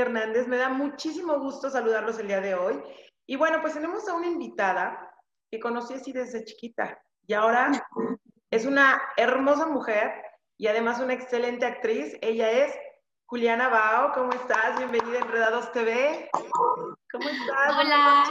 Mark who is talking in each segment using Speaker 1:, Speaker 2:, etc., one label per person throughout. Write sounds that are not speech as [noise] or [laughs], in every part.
Speaker 1: Hernández. Me da muchísimo gusto saludarlos el día de hoy. Y bueno, pues tenemos a una invitada que conocí así desde chiquita y ahora es una hermosa mujer y además una excelente actriz. Ella es Juliana Bao. ¿Cómo estás? Bienvenida a Enredados TV. ¿Cómo estás?
Speaker 2: Hola.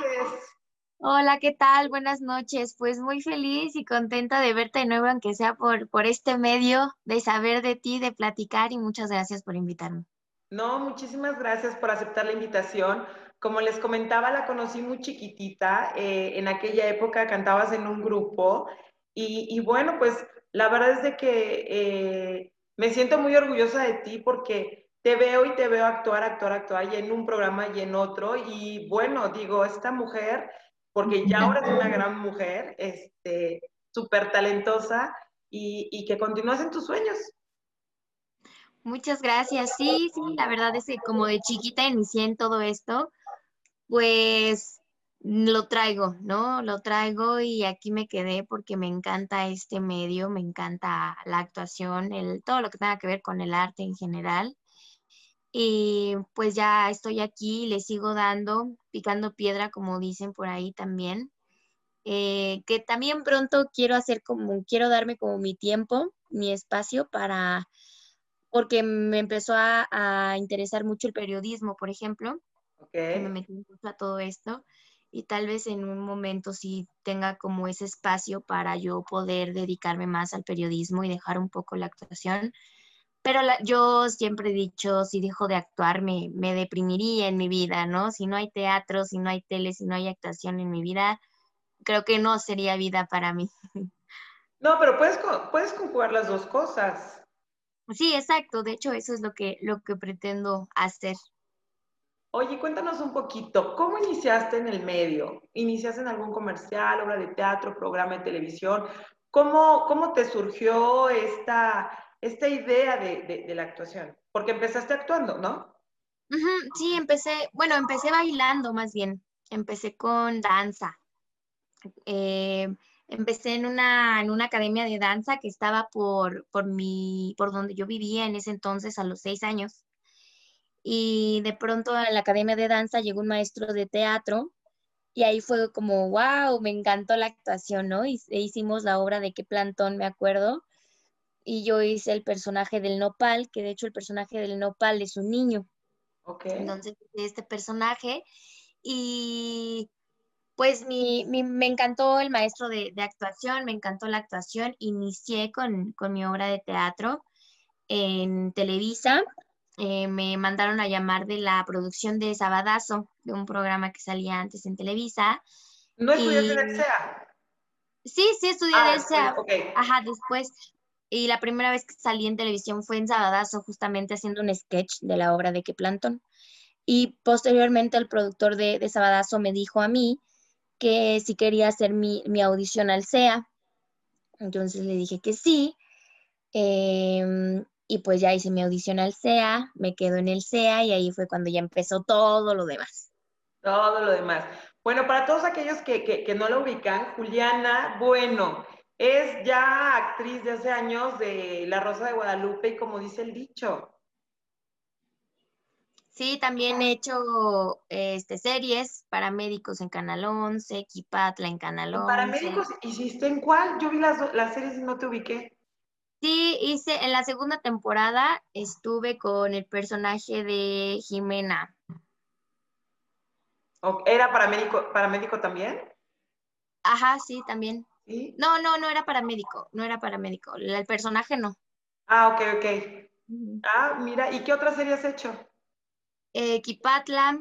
Speaker 2: Hola, ¿qué tal? Buenas noches. Pues muy feliz y contenta de verte de nuevo, aunque sea por, por este medio, de saber de ti, de platicar y muchas gracias por invitarme.
Speaker 1: No, muchísimas gracias por aceptar la invitación. Como les comentaba, la conocí muy chiquitita. Eh, en aquella época cantabas en un grupo y, y bueno, pues la verdad es de que eh, me siento muy orgullosa de ti porque te veo y te veo actuar, actuar, actuar y en un programa y en otro. Y bueno, digo, esta mujer porque ya ahora es una [laughs] gran mujer, este, súper talentosa y, y, que continúas en tus sueños.
Speaker 2: Muchas gracias. Sí, sí, la verdad es que como de chiquita inicié en todo esto, pues lo traigo, ¿no? Lo traigo y aquí me quedé porque me encanta este medio, me encanta la actuación, el, todo lo que tenga que ver con el arte en general. Y pues ya estoy aquí, le sigo dando, picando piedra, como dicen por ahí también. Eh, que también pronto quiero hacer como, quiero darme como mi tiempo, mi espacio para, porque me empezó a, a interesar mucho el periodismo, por ejemplo,
Speaker 1: okay.
Speaker 2: que me metí mucho a todo esto y tal vez en un momento sí tenga como ese espacio para yo poder dedicarme más al periodismo y dejar un poco la actuación pero la, yo siempre he dicho, si dejo de actuar, me, me, deprimiría en mi vida, ¿no? Si no hay teatro, si no hay tele, si no hay actuación en mi vida, creo que no sería vida para mí. [laughs]
Speaker 1: No, pero puedes, puedes conjugar las dos cosas.
Speaker 2: Sí, exacto. De hecho, eso es lo que, lo que pretendo hacer.
Speaker 1: Oye, cuéntanos un poquito, ¿cómo iniciaste en el medio? ¿Iniciaste en algún comercial, obra de teatro, programa de televisión? ¿Cómo, cómo te surgió esta, esta idea de, la actuación? Porque empezaste actuando, ¿no?
Speaker 2: Sí, empecé, bueno, empecé bailando más bien, empecé con danza. Eh, empecé en una, en una academia de danza que estaba por, por, mi, por donde yo vivía en ese entonces a los seis años. Y de pronto a la academia de danza llegó un maestro de teatro y ahí fue como, wow, me encantó la actuación, ¿no? Y e hicimos la obra de qué plantón, me acuerdo y yo hice el personaje del nopal, que de hecho el personaje del nopal es un niño.
Speaker 1: Okay.
Speaker 2: Entonces, este personaje y pues mi, mi, me encantó el maestro de, de, actuación, me encantó la actuación, inicié con, con mi obra de teatro en Televisa, eh, me mandaron a llamar de la producción de Sabadazo, de un programa que salía antes en Televisa.
Speaker 1: ¿No estudiaste y... en el CEA?
Speaker 2: Sí, sí, estudié
Speaker 1: ah,
Speaker 2: en el CEA.
Speaker 1: Okay.
Speaker 2: Ajá, después y la primera vez que salí en televisión fue en Sabadazo, justamente haciendo un sketch de la obra de Que Plantón. Y posteriormente el productor de, de, Sabadazo me dijo a mí que si quería hacer mi, mi audición al CEA. Entonces le dije que sí. Eh, y pues ya hice mi audición al CEA, me quedo en el CEA y ahí fue cuando ya empezó todo lo demás.
Speaker 1: Todo lo demás. Bueno, para todos aquellos que, que, que no lo ubican, Juliana, bueno, es ya actriz de hace años de La Rosa de Guadalupe y como dice el dicho.
Speaker 2: Sí, también he hecho este, series, paramédicos en Canal 11, Equipatla en Canal 11.
Speaker 1: ¿Paramédicos hiciste en cuál? Yo vi las, las series y no te ubiqué.
Speaker 2: Sí, hice, en la segunda temporada estuve con el personaje de Jimena.
Speaker 1: ¿Era paramédico, paramédico también?
Speaker 2: Ajá, sí, también.
Speaker 1: ¿Sí?
Speaker 2: No, no, no era paramédico, no era paramédico. El personaje no.
Speaker 1: Ah, ok, ok. Uh -huh. Ah, mira, ¿y qué otras series has hecho?
Speaker 2: Eh, Kipatla,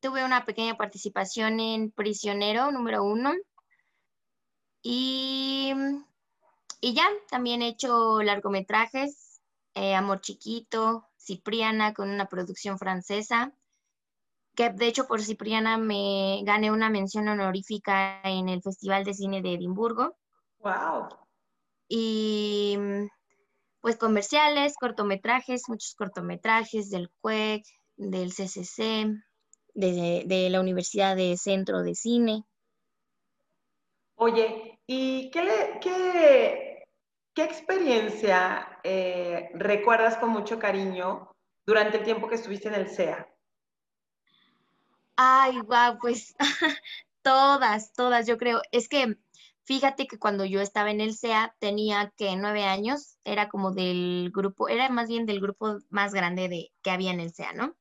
Speaker 2: tuve una pequeña participación en Prisionero número uno. Y, y ya, también he hecho largometrajes, eh, Amor Chiquito, Cipriana, con una producción francesa que de hecho por Cipriana me gané una mención honorífica en el Festival de Cine de Edimburgo.
Speaker 1: ¡Wow!
Speaker 2: Y pues comerciales, cortometrajes, muchos cortometrajes del CUEC, del CCC, de, la Universidad de Centro de Cine.
Speaker 1: Oye, ¿y qué, qué, qué experiencia eh, recuerdas con mucho cariño durante el tiempo que estuviste en el CEA?
Speaker 2: Ay, wow, pues [laughs] todas, todas, yo creo. Es que fíjate que cuando yo estaba en el CEA tenía que nueve años, era como del grupo, era más bien del grupo más grande de, que había en el CEA, ¿no?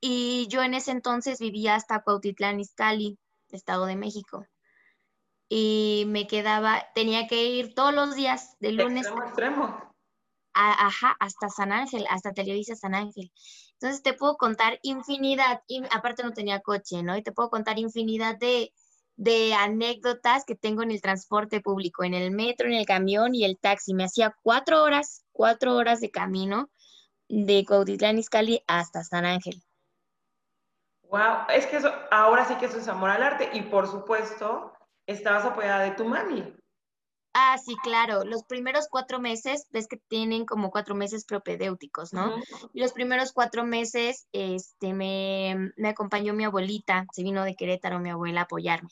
Speaker 2: Y yo en ese entonces vivía hasta Cuautitlán Izcalli, Estado de México. Y me quedaba, tenía que ir todos los días, de lunes.
Speaker 1: Extremo, extremo.
Speaker 2: ajá, hasta San Ángel, hasta Televisa San Ángel. Entonces te puedo contar infinidad, y aparte no tenía coche, ¿no? Y te puedo contar infinidad de, de anécdotas que tengo en el transporte público, en el metro, en el camión y el taxi. Me hacía cuatro horas, cuatro horas de camino de Cuautitlán Izcalli hasta San Ángel.
Speaker 1: Wow, es que eso, ahora sí que eso es amor al arte y por supuesto estabas apoyada de tu mami.
Speaker 2: Ah, sí, claro. Los primeros cuatro meses, ves que tienen como cuatro meses propedéuticos, ¿no? Y los primeros cuatro meses, este, me, me, acompañó mi abuelita, se vino de Querétaro mi abuela a apoyarme.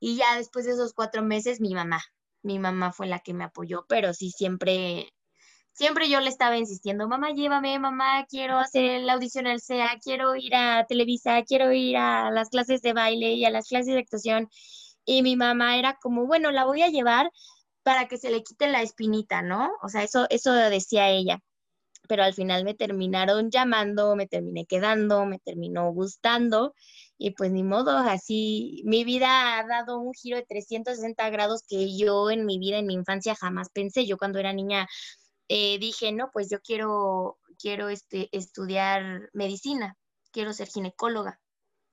Speaker 2: Y ya después de esos cuatro meses, mi mamá, mi mamá fue la que me apoyó, pero sí siempre siempre yo le estaba insistiendo, mamá, llévame, mamá, quiero hacer la audición al CEA, quiero ir a Televisa, quiero ir a las clases de baile y a las clases de actuación. Y mi mamá era como, bueno, la voy a llevar para que se le quite la espinita, ¿no? O sea, eso, eso decía ella. Pero al final me terminaron llamando, me terminé quedando, me terminó gustando y pues ni modo, así mi vida ha dado un giro de 360 grados que yo en mi vida, en mi infancia jamás pensé. Yo cuando era niña eh, dije, no, pues yo quiero, quiero este, estudiar medicina, quiero ser ginecóloga.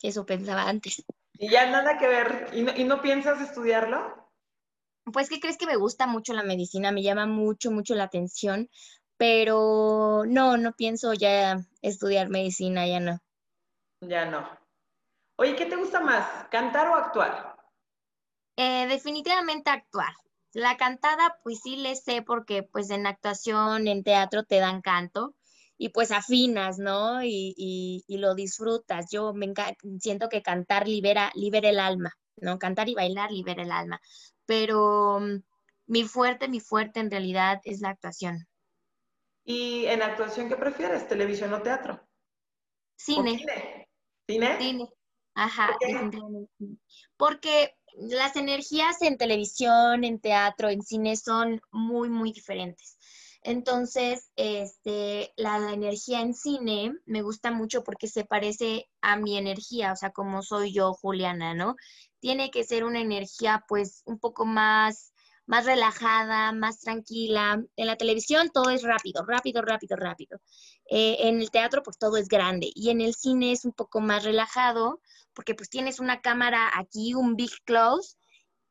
Speaker 2: Eso pensaba antes.
Speaker 1: Y ya nada que ver. ¿Y no, ¿Y no, piensas estudiarlo?
Speaker 2: Pues que crees que me gusta mucho la medicina, me llama mucho, mucho la atención, pero no, no pienso ya estudiar medicina, ya no.
Speaker 1: Ya no. Oye, ¿qué te gusta más, cantar o actuar?
Speaker 2: Eh, definitivamente actuar. La cantada, pues sí le sé porque pues en actuación, en teatro te dan canto y pues afinas, ¿no? Y, lo disfrutas. Yo me siento que cantar libera, libera el alma, ¿no? Cantar y bailar libera el alma. Pero mm, mi fuerte, mi fuerte en realidad es la actuación.
Speaker 1: ¿Y en actuación qué prefieres, televisión o teatro?
Speaker 2: Cine.
Speaker 1: cine? ¿Cine?
Speaker 2: Cine. Ajá, Porque las energías en televisión, en teatro, en cine son muy, muy diferentes. Entonces, este, la energía en cine me gusta mucho porque se parece a mi energía, o sea, como soy yo, Juliana, ¿no? Tiene que ser una energía, pues, un poco más, más relajada, más tranquila. En la televisión todo es rápido, rápido, rápido, rápido. Eh, en el teatro, pues, todo es grande. Y en el cine es un poco más relajado, porque pues tienes una cámara aquí, un big close,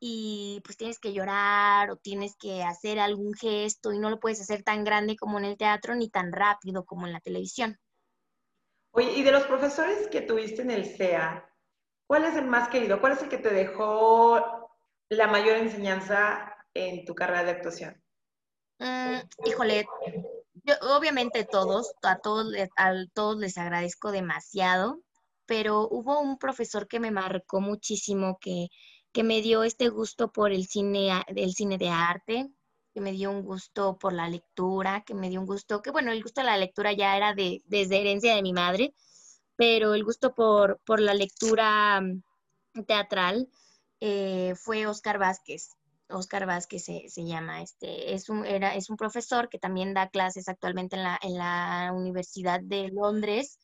Speaker 2: y pues tienes que llorar o tienes que hacer algún gesto y no lo puedes hacer tan grande como en el teatro ni tan rápido como en la televisión.
Speaker 1: Oye, y de los profesores que tuviste en el CEA, ¿cuál es el más querido? ¿Cuál es el que te dejó la mayor enseñanza en tu carrera de actuación?
Speaker 2: Mm, híjole, obviamente todos, a todos, a todos les agradezco demasiado pero hubo un profesor que me marcó muchísimo, que, que me dio este gusto por el cine, el cine de arte, que me dio un gusto por la lectura, que me dio un gusto, que bueno, el gusto de la lectura ya era de, desde herencia de mi madre, pero el gusto por, por la lectura mm, teatral eh, fue Oscar Vázquez. Oscar Vázquez se, se, llama, este, es un, era, es un profesor que también da clases actualmente en la, en la Universidad de Londres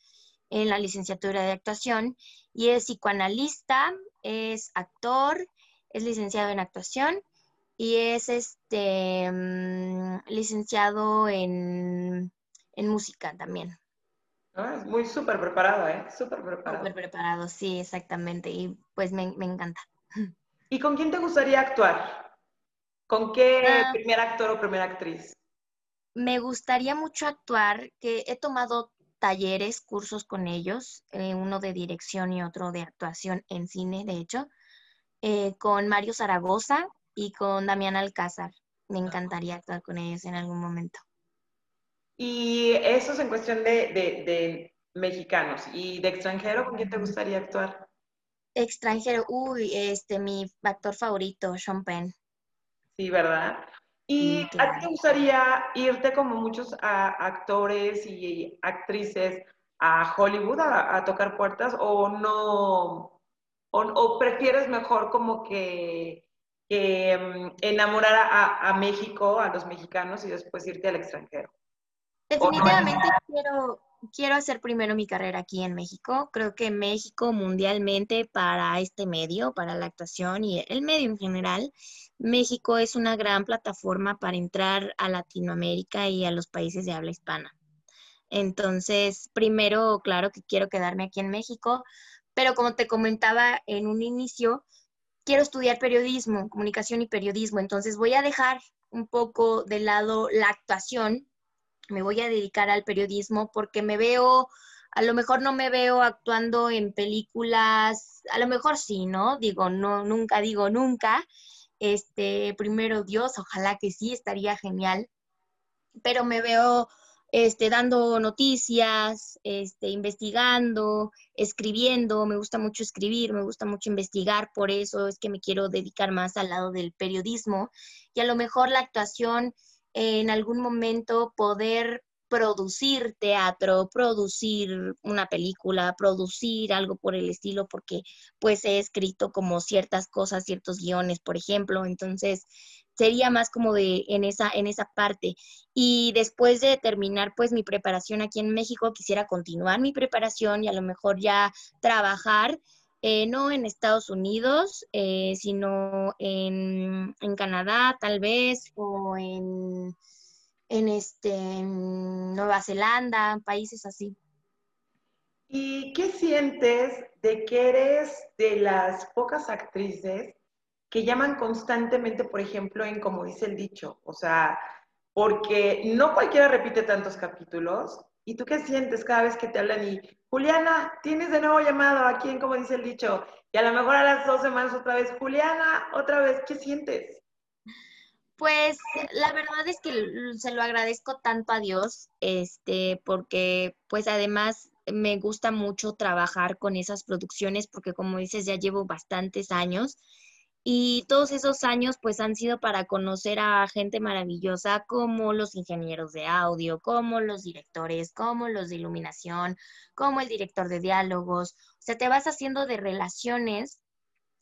Speaker 2: en la licenciatura de actuación y es psicoanalista, es actor, es licenciado en actuación y es este mm, licenciado en, música también.
Speaker 1: Ah, es muy súper preparado, ¿eh? Súper preparado.
Speaker 2: Súper preparado, sí, exactamente. Y pues me, encanta.
Speaker 1: ¿Y con quién te gustaría actuar? ¿Con qué ah. primer actor o primera actriz?
Speaker 2: Me gustaría mucho actuar, que he tomado talleres, cursos con ellos, eh, uno de dirección y otro de actuación en cine, de hecho, eh, con Mario Zaragoza y con Damián Alcázar. me encantaría actuar con ellos en algún momento.
Speaker 1: Y eso es en cuestión de, de mexicanos. ¿Y de extranjero con quién te gustaría actuar?
Speaker 2: Extranjero, uy, este, mi actor favorito, Sean Penn.
Speaker 1: Sí, ¿verdad? ¿Y a ti te gustaría irte como muchos actores y actrices a Hollywood a, tocar puertas o no? O, prefieres mejor como que, mm, enamorar a, México, a los mexicanos y después irte al extranjero?
Speaker 2: Definitivamente quiero, quiero hacer primero mi carrera aquí en México. Creo que México mundialmente para este medio, para la actuación y el medio en general, México es una gran plataforma para entrar a Latinoamérica y a los países de habla hispana. Entonces, primero, claro que quiero quedarme aquí en México, pero como te comentaba en un inicio, quiero estudiar periodismo, comunicación y periodismo. Entonces, voy a dejar un poco de lado la actuación me voy a dedicar al periodismo porque me veo, a lo mejor no me veo actuando en películas, a lo mejor sí, ¿no? Digo, no, nunca digo nunca. Este, primero Dios, ojalá que sí, estaría genial. Pero me veo este, dando noticias, este, investigando, escribiendo, me gusta mucho escribir, me gusta mucho investigar, por eso es que me quiero dedicar más al lado del periodismo y a lo mejor la actuación en algún momento poder producir teatro, producir una película, producir algo por el estilo, porque pues he escrito como ciertas cosas, ciertos guiones, por ejemplo, entonces sería más como de en esa, en esa parte. Y después de terminar pues mi preparación aquí en México, quisiera continuar mi preparación y a lo mejor ya trabajar eh, no en Estados Unidos, eh, sino en, Canadá tal vez, o en, en, este, Nueva Zelanda, países así.
Speaker 1: ¿Y qué sientes de que eres de las pocas actrices que llaman constantemente, por ejemplo, en como dice el dicho? O sea, porque no cualquiera repite tantos capítulos. ¿Y tú qué sientes cada vez que te hablan y Juliana, tienes de nuevo llamado a quién, como dice el dicho, y a lo mejor a las dos semanas otra vez, Juliana, otra vez, ¿qué sientes?
Speaker 2: Pues la verdad es que se lo agradezco tanto a Dios, este, porque pues además me gusta mucho trabajar con esas producciones, porque como dices, ya llevo bastantes años y todos esos años pues han sido para conocer a gente maravillosa como los ingenieros de audio, como los directores, como los de iluminación, como el director de diálogos. O sea, te vas haciendo de relaciones,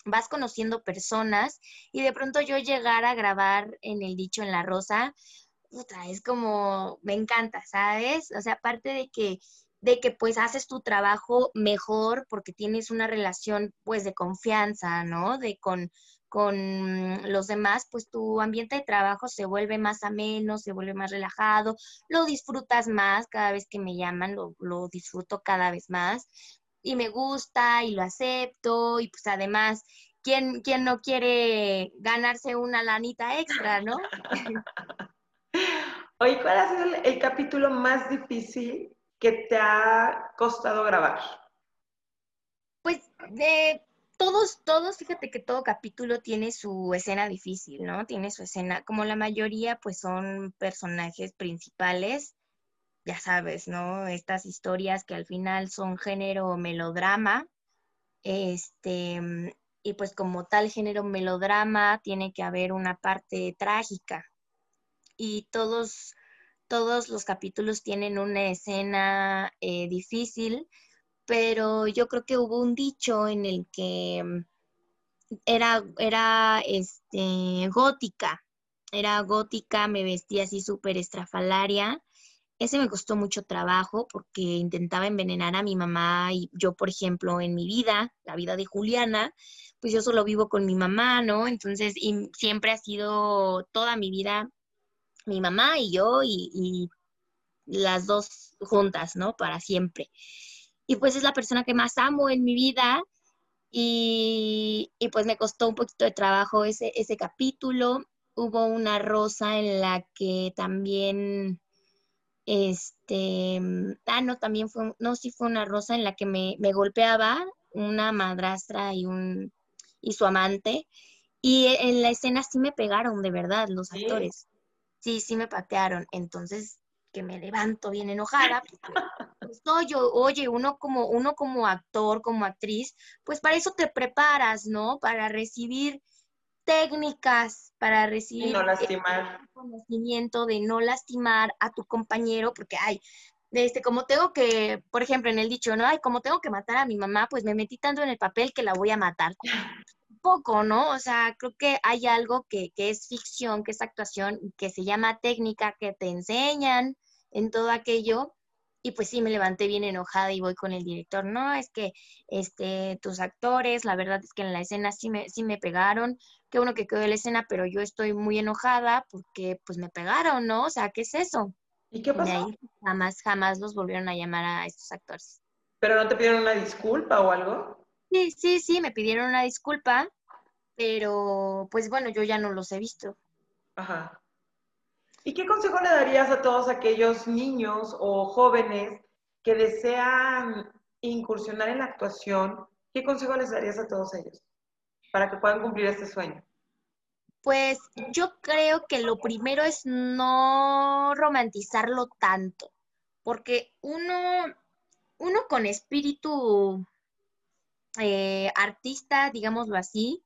Speaker 2: vas conociendo personas y de pronto yo llegar a grabar en el dicho en la rosa, puta, es como, me encanta, ¿sabes? O sea, aparte de que de que pues haces tu trabajo mejor porque tienes una relación pues de confianza, ¿no? De con, con los demás, pues tu ambiente de trabajo se vuelve más ameno, se vuelve más relajado, lo disfrutas más cada vez que me llaman, lo, lo disfruto cada vez más y me gusta y lo acepto y pues además, ¿quién, quién no quiere ganarse una lanita extra, no? [laughs]
Speaker 1: Oye, ¿cuál ha sido el, el capítulo más difícil que te ha costado grabar?
Speaker 2: Pues de todos, todos, fíjate que todo capítulo tiene su escena difícil, ¿no? Tiene su escena, como la mayoría, pues son personajes principales, ya sabes, ¿no? Estas historias que al final son género melodrama, este, y pues como tal género melodrama tiene que haber una parte trágica. Y todos, todos los capítulos tienen una escena eh, difícil, pero yo creo que hubo un dicho en el que mm, era, era este, gótica, era gótica, me vestía así súper estrafalaria. Ese me costó mucho trabajo porque intentaba envenenar a mi mamá y yo, por ejemplo, en mi vida, la vida de Juliana, pues yo solo vivo con mi mamá, ¿no? Entonces, y siempre ha sido toda mi vida mi mamá y yo y, y las dos juntas, ¿no? Para siempre y pues es la persona que más amo en mi vida y, pues me costó un poquito de trabajo ese, ese capítulo. Hubo una rosa en la que también, este, ah, no, también fue, no, sí fue una rosa en la que me, me golpeaba una madrastra y, un, y su amante. Y en la escena sí me pegaron, de verdad, los actores. Sí, sí me patearon. Entonces, que me levanto bien enojada, pues, yo, oye, uno como, uno como actor, como actriz, pues para eso te preparas, ¿no? Para recibir técnicas, para recibir
Speaker 1: no lastimar.
Speaker 2: conocimiento de no lastimar a tu compañero, porque hay, este, como tengo que, por ejemplo, en el dicho, ¿no? Ay, como tengo que matar a mi mamá, pues me metí tanto en el papel que la voy a matar. Poco, ¿no? O sea, creo que hay algo que, que es ficción, que es actuación, que se llama técnica, que te enseñan en todo aquello. Y pues sí, me levanté bien enojada y voy con el director. No, es que este, tus actores, la verdad es que en la escena sí me, sí me pegaron. Qué bueno que quedó la escena, pero yo estoy muy enojada porque pues me pegaron, ¿no? O sea, ¿qué es eso?
Speaker 1: ¿Y qué pasó?
Speaker 2: jamás, jamás los volvieron a llamar a estos actores.
Speaker 1: ¿Pero no te pidieron una disculpa o algo?
Speaker 2: Sí, sí, sí, me pidieron una disculpa, pero pues bueno, yo ya no los he visto.
Speaker 1: Ajá. ¿Y qué consejo le darías a todos aquellos niños o jóvenes que desean incursionar en la actuación? ¿Qué consejo les darías a todos ellos para que puedan cumplir este sueño?
Speaker 2: Pues yo creo que lo primero es no romantizarlo tanto, porque uno, uno con espíritu eh, artista, digámoslo así,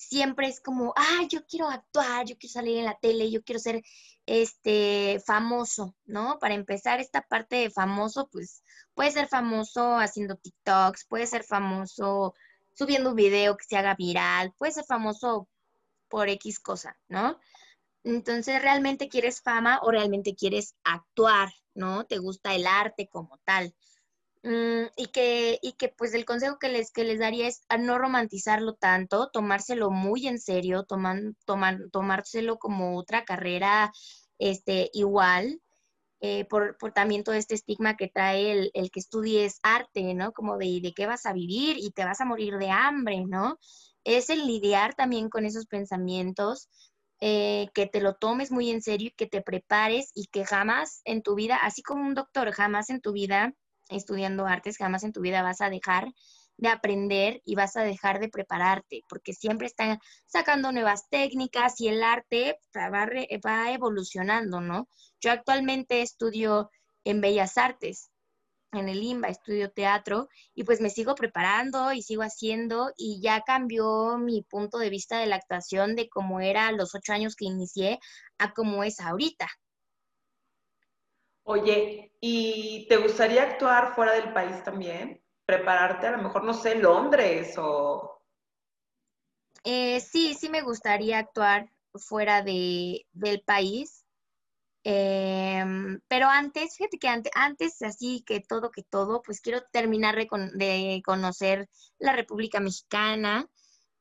Speaker 2: siempre es como, ah, yo quiero actuar, yo quiero salir en la tele, yo quiero ser este famoso, ¿no? Para empezar esta parte de famoso, pues puede ser famoso haciendo TikToks, puede ser famoso subiendo un video que se haga viral, puede ser famoso por X cosa, ¿no? Entonces, ¿realmente quieres fama o realmente quieres actuar, ¿no? ¿Te gusta el arte como tal? Mm, y, que, y que pues el consejo que les, que les daría es a no romantizarlo tanto, tomárselo muy en serio, toman, tomárselo como otra carrera este, igual, eh, por, por, también todo este estigma que trae el, el, que estudies arte, ¿no? Como de, de qué vas a vivir y te vas a morir de hambre, ¿no? es el lidiar también con esos pensamientos, eh, que te lo tomes muy en serio y que te prepares y que jamás en tu vida, así como un doctor, jamás en tu vida, estudiando artes, jamás en tu vida vas a dejar de aprender y vas a dejar de prepararte, porque siempre están sacando nuevas técnicas y el arte va, va evolucionando, ¿no? Yo actualmente estudio en Bellas Artes en el IMBA, estudio teatro y pues me sigo preparando y sigo haciendo y ya cambió mi punto de vista de la actuación de cómo era a los ocho años que inicié a cómo es ahorita.
Speaker 1: Oye, ¿y te gustaría actuar fuera del país también? ¿Prepararte a lo mejor, no sé, Londres o...?
Speaker 2: Eh, sí, sí me gustaría actuar fuera de, del país. Em, pero antes, fíjate que antes, antes, así que todo, que todo, pues quiero terminar de, conocer la República Mexicana,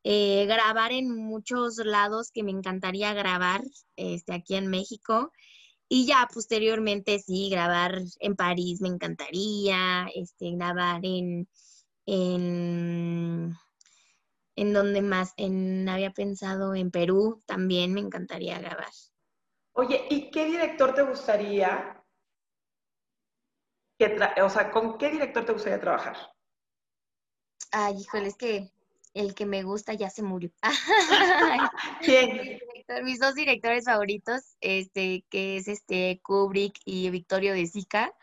Speaker 2: eh, grabar en muchos lados que me encantaría grabar este, aquí en México. Y ya posteriormente sí, grabar en París me encantaría, este, grabar en, en, en donde más, en, había pensado en Perú, también me encantaría grabar.
Speaker 1: Oye, ¿y qué director te gustaría que o sea, con qué director te gustaría trabajar?
Speaker 2: Ay, híjole, es que el que me gusta ya se murió. [laughs] [laughs]
Speaker 1: ¿Quién?
Speaker 2: Mis dos directores favoritos, este, que es este Kubrick y Victorio de Sica,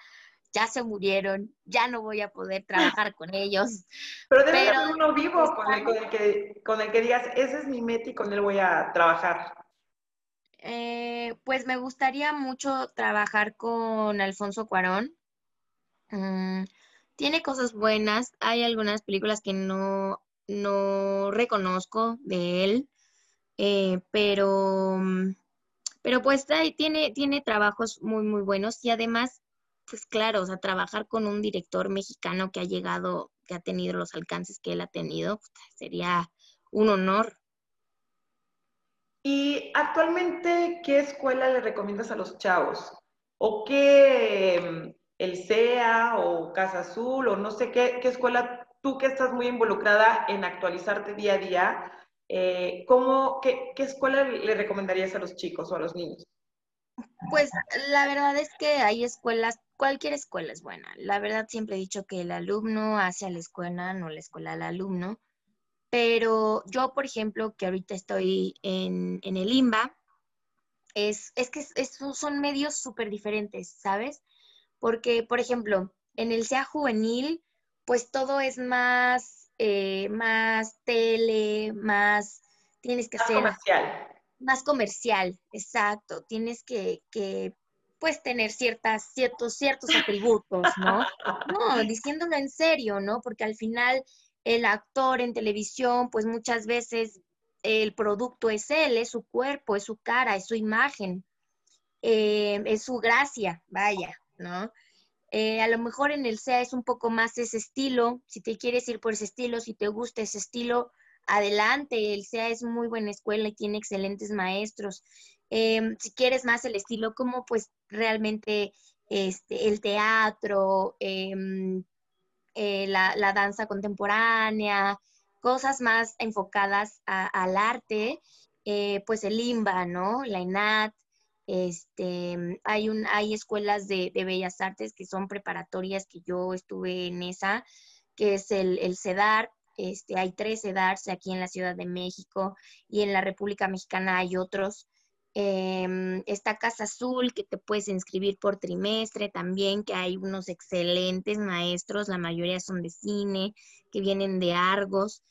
Speaker 2: ya se murieron, ya no voy a poder trabajar con ellos. [laughs]
Speaker 1: Pero debe haber uno vivo con el, que, con el que digas, ese es mi meta y con él voy a trabajar.
Speaker 2: Eh, pues me gustaría mucho trabajar con Alfonso Cuarón. Mm, tiene cosas buenas. Hay algunas películas que no, no reconozco de él, eh, pero, pero pues tiene, tiene trabajos muy, muy buenos y además, pues claro, o sea, trabajar con un director mexicano que ha llegado, que ha tenido los alcances que él ha tenido, pues, sería un honor.
Speaker 1: Y actualmente, ¿qué escuela le recomiendas a los chavos? ¿O qué, el CEA o Casa Azul o no sé qué, qué escuela, tú que estás muy involucrada en actualizarte día a día, eh, ¿cómo, qué, qué escuela le recomendarías a los chicos o a los niños?
Speaker 2: Pues la verdad es que hay escuelas, cualquier escuela es buena. La verdad siempre he dicho que el alumno hace a la escuela, no la escuela al alumno. Pero yo, por ejemplo, que ahorita estoy en, el IMBA, es, es que son medios súper diferentes, ¿sabes? Porque, por ejemplo, en el SEA juvenil, pues todo es más, eh, más tele, más, tienes que
Speaker 1: más
Speaker 2: ser...
Speaker 1: Comercial.
Speaker 2: Más comercial, exacto. Tienes que, que pues tener ciertas, ciertos, ciertos atributos, ¿no? No, diciéndolo en serio, ¿no? Porque al final el actor en televisión, pues muchas veces el producto es él, es su cuerpo, es su cara, es su imagen, eh, es su gracia, vaya, ¿no? Eh, a lo mejor en el SEA es un poco más ese estilo, si te quieres ir por ese estilo, si te gusta ese estilo, adelante, el SEA es muy buena escuela y tiene excelentes maestros. Em, si quieres más el estilo como pues realmente este, el teatro, em, eh, la, danza contemporánea, cosas más enfocadas al arte, eh, pues el IMBA, ¿no? La INAT, este, hay, un, hay escuelas de, bellas artes que son preparatorias que yo estuve en esa, que es el, el CEDAR, este, hay tres CEDARs aquí en la Ciudad de México y en la República Mexicana hay otros. Eh, está Casa Azul, que te puedes inscribir por trimestre también, que hay unos excelentes maestros, la mayoría son de cine, que vienen de Argos.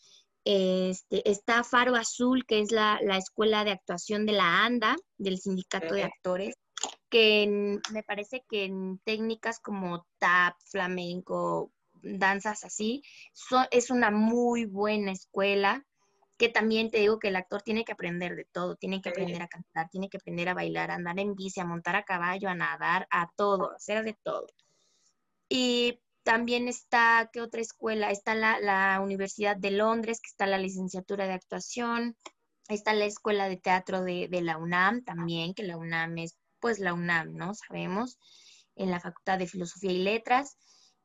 Speaker 2: Este, está Faro Azul, que es la, escuela de actuación de la ANDA, del Sindicato de Actores, que me parece que en técnicas como tap, flamenco, danzas así, es una muy buena escuela que también te digo que el actor tiene que aprender de todo, tiene que aprender a cantar, tiene que aprender a bailar, a andar en bici, a montar a caballo, a nadar, a todo, hacer de todo. Y también está, ¿qué otra escuela? Está la, Universidad de Londres, que está la licenciatura de actuación, está la Escuela de Teatro de, de la UNAM también, que la UNAM es pues la UNAM, ¿no? Sabemos, en la Facultad de Filosofía y Letras.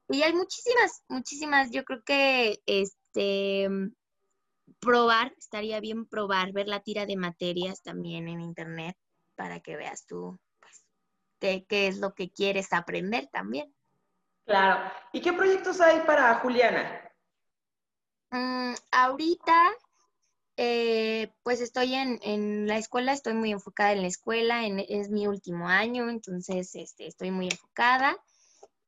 Speaker 2: Y hay muchísimas, muchísimas, yo creo que este probar, estaría bien probar, ver la tira de materias también en internet para que veas tú pues, qué, es lo que quieres aprender también.
Speaker 1: Claro. ¿Y qué proyectos hay para Juliana?
Speaker 2: Mm, ahorita, eh, pues estoy en, la escuela, estoy muy enfocada en la escuela, es mi último año, entonces este, estoy muy enfocada.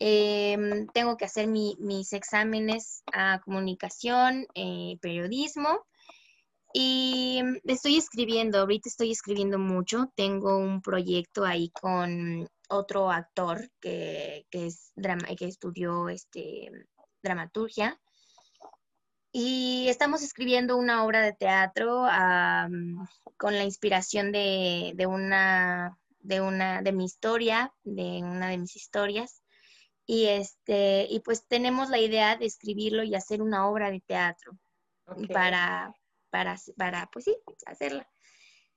Speaker 2: Em, tengo que hacer mis exámenes a comunicación, eh, periodismo. Y estoy escribiendo, ahorita estoy escribiendo mucho. Tengo un proyecto ahí con otro actor que, es drama, que estudió este, dramaturgia. Y estamos escribiendo una obra de teatro con la inspiración de, de, una, de, una, de mi historia, de una de mis historias. Y, este, y pues tenemos la idea de escribirlo y hacer una obra de teatro para, para, para, pues sí, hacerla.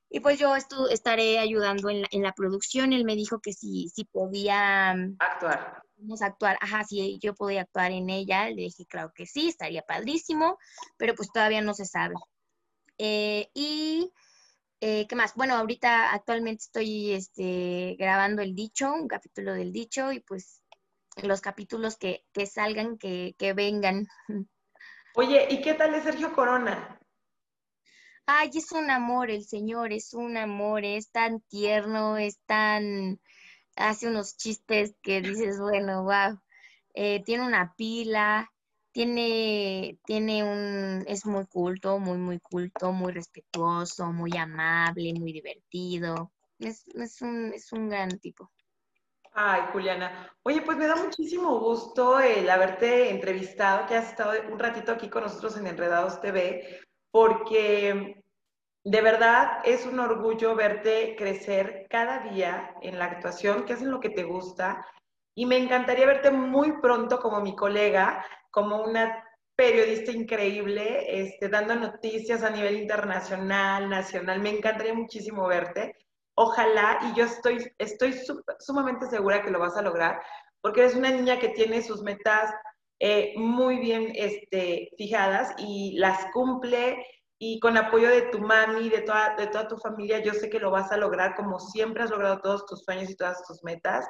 Speaker 2: Y pues yo estaré ayudando en la, en la, producción. Él me dijo que si, si podía
Speaker 1: mm, actuar.
Speaker 2: Vamos a actuar, ajá, si yo podía actuar en ella. Le dije, claro que sí, estaría padrísimo, pero pues todavía no se sabe. Eh, y, eh, ¿qué más? Bueno, ahorita actualmente estoy este, grabando El Dicho, un capítulo del Dicho, y pues los capítulos que, salgan, que, vengan. [laughs]
Speaker 1: Oye, ¿y qué tal es Sergio Corona?
Speaker 2: Ay, es un amor, el señor es un amor, es tan tierno, es tan, hace unos chistes que dices, bueno, wow, eh, tiene una pila, tiene, tiene un, es muy culto, muy, muy culto, muy respetuoso, muy amable, muy divertido, es, es, un, es un gran tipo.
Speaker 1: Ay, Juliana. Oye, pues me da muchísimo gusto el haberte entrevistado, que has estado un ratito aquí con nosotros en Enredados TV, porque de verdad es un orgullo verte crecer cada día en la actuación, que es en lo que te gusta. Y me encantaría verte muy pronto como mi colega, como una periodista increíble, este, dando noticias a nivel internacional, nacional. Me encantaría muchísimo verte. Ojalá, y yo estoy, estoy sumamente segura que lo vas a lograr, porque eres una niña que tiene sus metas eh, muy bien este, fijadas y las cumple y con apoyo de tu mami, de toda, de toda tu familia, yo sé que lo vas a lograr como siempre has logrado todos tus sueños y todas tus metas.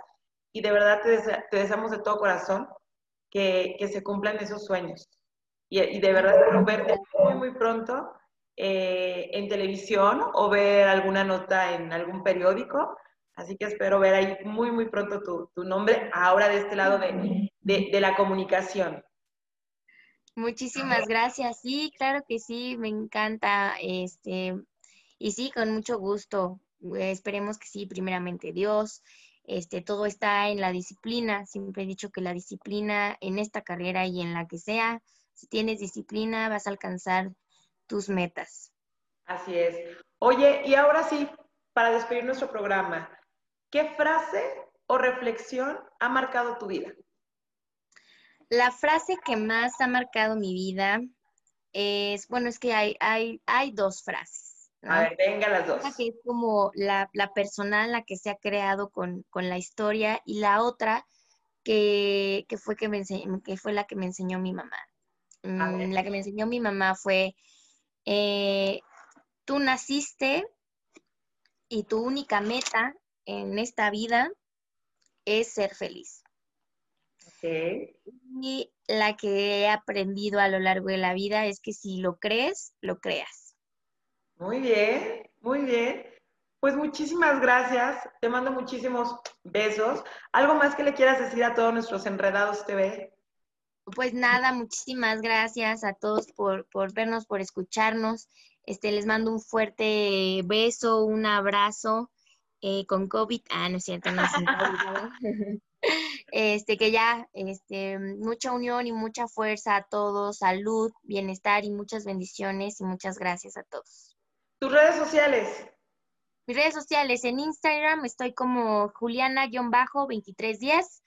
Speaker 1: Y de verdad te, deseamos de todo corazón que, que se cumplan esos sueños. y, de verdad espero verte muy, muy pronto eh, en televisión o ver alguna nota en algún periódico. Así que espero ver ahí muy, muy pronto tu, tu nombre, ahora de este lado de, de, de la comunicación.
Speaker 2: Muchísimas gracias. Sí, claro que sí, me encanta. Este, y sí, con mucho gusto. Esperemos que sí, primeramente Dios. Este, todo está en la disciplina. Siempre he dicho que la disciplina en esta carrera y en la que sea, si tienes disciplina, vas a alcanzar tus metas.
Speaker 1: Así es. Oye, y ahora sí, para despedir nuestro programa, ¿qué frase o reflexión ha marcado tu vida?
Speaker 2: La frase que más ha marcado mi vida es, bueno, es que hay, hay, hay dos frases.
Speaker 1: A ver, venga las dos.
Speaker 2: Una que es como la, la personal, la que se ha creado con, con la historia, y la otra que, que fue que, me que fue la que me enseñó mi mamá. Mm, la que me enseñó mi mamá fue, eh, tú naciste y tu única meta en esta vida es ser feliz. Y la que he aprendido a lo largo de la vida es que si lo crees, lo creas.
Speaker 1: Muy bien, muy bien. Pues muchísimas gracias. Te mando muchísimos besos. ¿Algo más que le quieras decir a todos nuestros enredados TV?
Speaker 2: Pues nada, muchísimas gracias a todos por, por vernos, por escucharnos. Este, les mando un fuerte beso, un abrazo eh, con COVID. Ah, no es cierto, no es [laughs] COVID. [laughs] este, que ya, este, mucha unión y mucha fuerza a todos, salud, bienestar y muchas bendiciones y muchas gracias a todos.
Speaker 1: ¿Tus redes sociales?
Speaker 2: Mis redes sociales, en Instagram estoy como Juliana-2310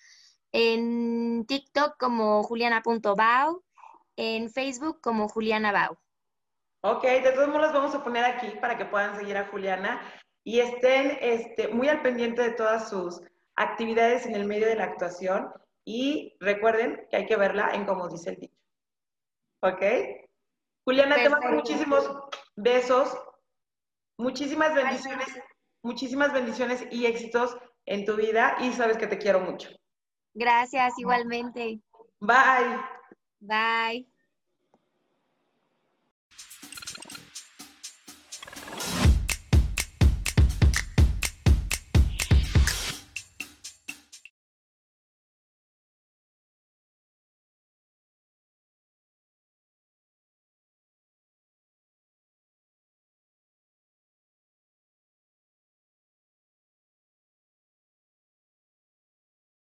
Speaker 2: en TikTok como juliana.bau, en Facebook como Juliana Bau.
Speaker 1: Ok, de todos modos los vamos a poner aquí para que puedan seguir a Juliana y estén este, muy al pendiente de todas sus actividades en el medio de la actuación y recuerden que hay que verla en como dice el dicho. ¿Ok? Juliana, te mando muchísimos besos, muchísimas bendiciones, muchísimas bendiciones y éxitos en tu vida y sabes que te quiero mucho.
Speaker 2: Gracias, igualmente.
Speaker 1: Bye.
Speaker 2: Bye.